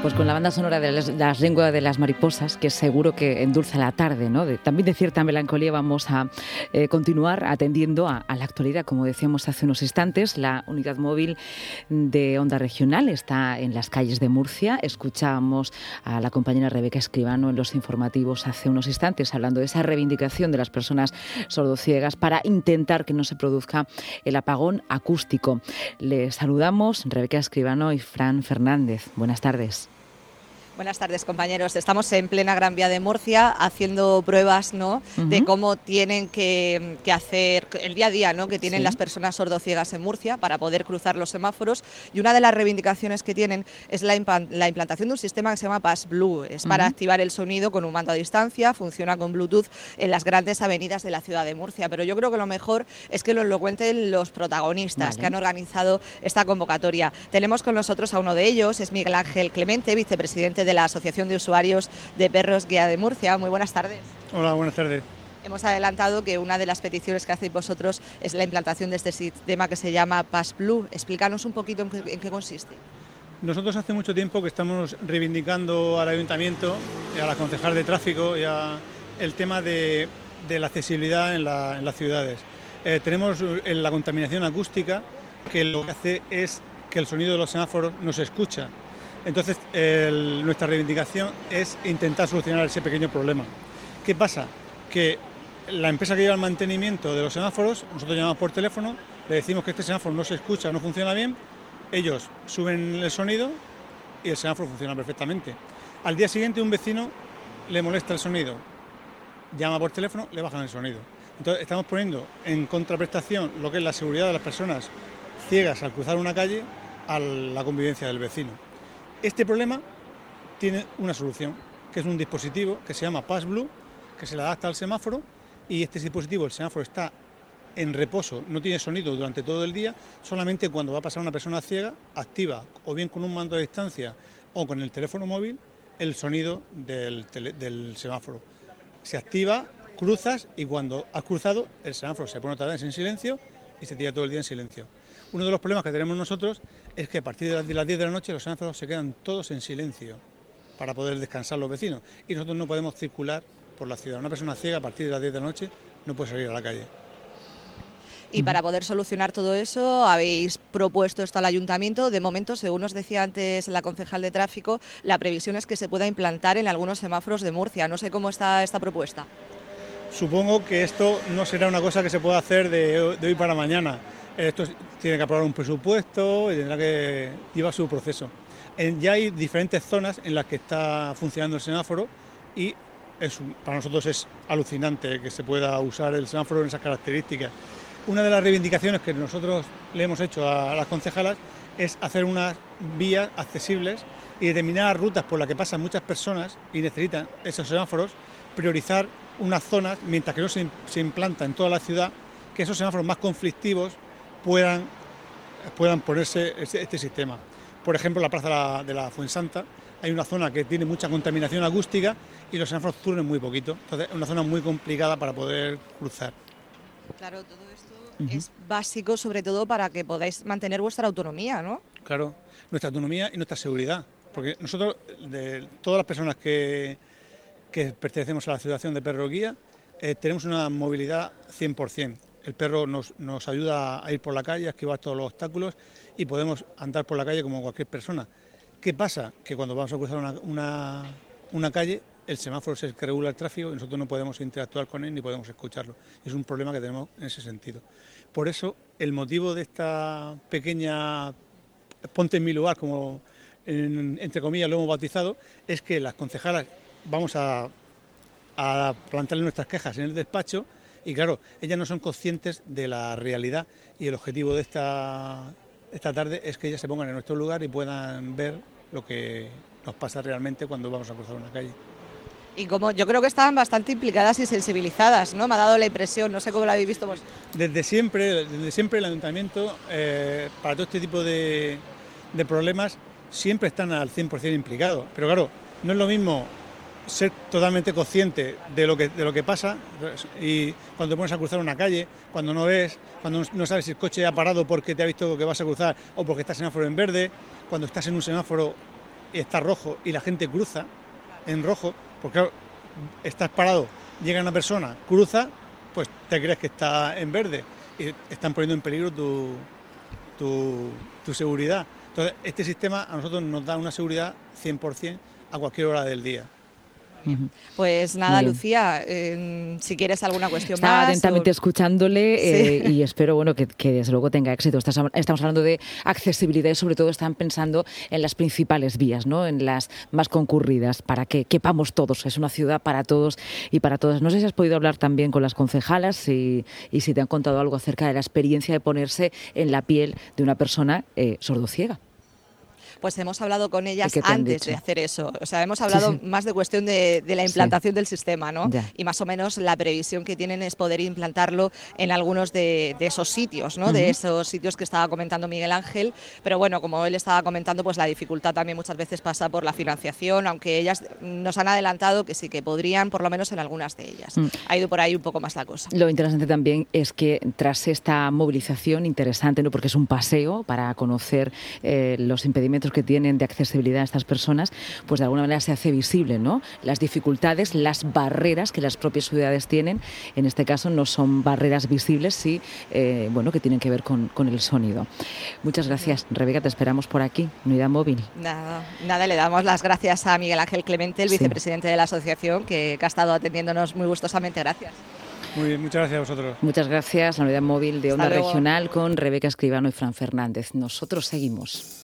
Pues con la banda sonora de las, lenguas de las mariposas, que seguro que endulza la tarde, ¿no? también de cierta melancolía vamos a eh, continuar atendiendo a, la actualidad. Como decíamos hace unos instantes, la unidad móvil de Onda Regional está en las calles de Murcia. Escuchábamos a la compañera Rebeca Escribano en los informativos hace unos instantes hablando de esa reivindicación de las personas sordociegas para intentar que no se produzca el apagón acústico. Les saludamos Rebeca Escribano y Fran Fernández. Buenas tardes. Buenas tardes, compañeros. Estamos en plena Gran Vía de Murcia haciendo pruebas ¿no? de cómo tienen que, hacer el día a día ¿no? que tienen las personas sordociegas en Murcia para poder cruzar los semáforos. Y una de las reivindicaciones que tienen es la, implantación de un sistema que se llama Pass Blue. Es para activar el sonido con un mando a distancia, funciona con Bluetooth en las grandes avenidas de la ciudad de Murcia. Pero yo creo que lo mejor es que lo, cuenten los protagonistas que han organizado esta convocatoria. Tenemos con nosotros a uno de ellos, es Miguel Ángel Clemente, vicepresidente de la Asociación de Usuarios de Perros Guía de Murcia. Muy buenas tardes. Hola, buenas tardes. Hemos adelantado que una de las peticiones que hacéis vosotros es la implantación de este sistema que se llama Pass Blue. Explícanos un poquito en qué, consiste. Nosotros hace mucho tiempo que estamos reivindicando al ayuntamiento, y a la concejal de tráfico y a el tema de, la accesibilidad en, las ciudades. Eh, tenemos la contaminación acústica que lo que hace es que el sonido de los semáforos no se escucha entonces, nuestra reivindicación es intentar solucionar ese pequeño problema. ¿Qué pasa? Que la empresa que lleva el mantenimiento de los semáforos, nosotros llamamos por teléfono, le decimos que este semáforo no se escucha, no funciona bien, ellos suben el sonido y el semáforo funciona perfectamente. Al día siguiente un vecino le molesta el sonido, llama por teléfono, le bajan el sonido. Entonces estamos poniendo en contraprestación lo que es la seguridad de las personas ciegas al cruzar una calle a la convivencia del vecino. Este problema tiene una solución, que es un dispositivo que se llama PassBlue, que se le adapta al semáforo y este dispositivo, el semáforo está en reposo, no tiene sonido durante todo el día, solamente cuando va a pasar una persona ciega, activa o bien con un mando a distancia o con el teléfono móvil el sonido del, del semáforo. Se activa, cruzas y cuando has cruzado el semáforo se pone otra vez en silencio y se tira todo el día en silencio. Uno de los problemas que tenemos nosotros es que a partir de las 10 de la noche los semáforos se quedan todos en silencio para poder descansar los vecinos y nosotros no podemos circular por la ciudad. Una persona ciega a partir de las 10 de la noche no puede salir a la calle. Y para poder solucionar todo eso, habéis propuesto esto al ayuntamiento. De momento, según nos decía antes la concejal de tráfico, la previsión es que se pueda implantar en algunos semáforos de Murcia. No sé cómo está esta propuesta. Supongo que esto no será una cosa que se pueda hacer de hoy para mañana. Esto tiene que aprobar un presupuesto y tendrá que llevar su proceso. ya hay diferentes zonas en las que está funcionando el semáforo y para nosotros es alucinante que se pueda usar el semáforo en esas características. Una de las reivindicaciones que nosotros le hemos hecho a las concejalas es hacer unas vías accesibles y determinadas rutas por las que pasan muchas personas y necesitan esos semáforos, priorizar unas zonas mientras que no se, implanta en toda la ciudad, que esos semáforos más conflictivos puedan, puedan ponerse este, este, sistema. Por ejemplo, la plaza de la, Fuensanta hay una zona que tiene mucha contaminación acústica y los semáforos turnen muy poquito. Entonces, es una zona muy complicada para poder cruzar. Claro, todo esto es básico, sobre todo para que podáis mantener vuestra autonomía, ¿no? Claro, nuestra autonomía y nuestra seguridad. Porque nosotros, de todas las personas que, que pertenecemos a la Asociación de Perro Guía, eh, tenemos una movilidad 100%. El perro nos, ayuda a ir por la calle, a esquivar todos los obstáculos y podemos andar por la calle como cualquier persona. ¿Qué pasa? Que cuando vamos a cruzar una, calle, el semáforo es el que regula el tráfico y nosotros no podemos interactuar con él ni podemos escucharlo. Es un problema que tenemos en ese sentido. Por eso, el motivo de esta pequeña ponte en mi lugar, como entre comillas lo hemos bautizado, es que las concejalas vamos a, a plantearle nuestras quejas en el despacho y claro, ellas no son conscientes de la realidad y el objetivo de esta, esta tarde es que ellas se pongan en nuestro lugar y puedan ver lo que nos pasa realmente cuando vamos a cruzar una calle. Y como yo creo que estaban bastante implicadas y sensibilizadas, ¿no? Me ha dado la impresión, no sé cómo lo habéis visto vos. Desde siempre, desde siempre el ayuntamiento, eh, para todo este tipo de, de problemas, siempre están al 100% implicados. Pero claro, no es lo mismo ser totalmente consciente de lo que, de lo que pasa y cuando te pones a cruzar una calle, cuando no ves, cuando no sabes si el coche ha parado porque te ha visto que vas a cruzar o porque está semáforo en verde, cuando estás en un semáforo está rojo y la gente cruza en rojo, porque estás parado, llega una persona, cruza, pues te crees que está en verde y están poniendo en peligro tu, tu, seguridad. Entonces, este sistema a nosotros nos da una seguridad 100% a cualquier hora del día. Pues nada, Lucía, si quieres alguna cuestión Estaba atentamente escuchándole eh, y espero bueno que, desde luego tenga éxito. Estamos hablando de accesibilidad y sobre todo están pensando en las principales vías, ¿no? en las más concurridas, para que quepamos todos. Es una ciudad para todos y para todas. No sé si has podido hablar también con las concejalas y, si te han contado algo acerca de la experiencia de ponerse en la piel de una persona eh, sordociega pues hemos hablado con ellas antes de hacer eso. O sea, hemos hablado más de cuestión de, la implantación del sistema, ¿no? Y más o menos la previsión que tienen es poder implantarlo en algunos de, esos sitios, ¿no? De esos sitios que estaba comentando Miguel Ángel. Pero bueno, como él estaba comentando, pues la dificultad también muchas veces pasa por la financiación, aunque ellas nos han adelantado que sí que podrían, por lo menos en algunas de ellas. Mm. Ha ido por ahí un poco más la cosa. Lo interesante también es que tras esta movilización interesante, ¿no? porque es un paseo para conocer eh, los impedimentos que tienen de accesibilidad a estas personas, pues de alguna manera se hace visible ¿no? las dificultades, las barreras que las propias ciudades tienen. En este caso no son barreras visibles, sí, eh, bueno, que tienen que ver con, con, el sonido. Muchas gracias, Rebeca, te esperamos por aquí, Unidad Móvil. Nada, nada, le damos las gracias a Miguel Ángel Clemente, el vicepresidente de la asociación, que, que ha estado atendiéndonos muy gustosamente. Gracias. Muy bien, muchas gracias a vosotros. Muchas gracias, la unidad móvil de Onda Regional con Rebeca Escribano y Fran Fernández. Nosotros seguimos.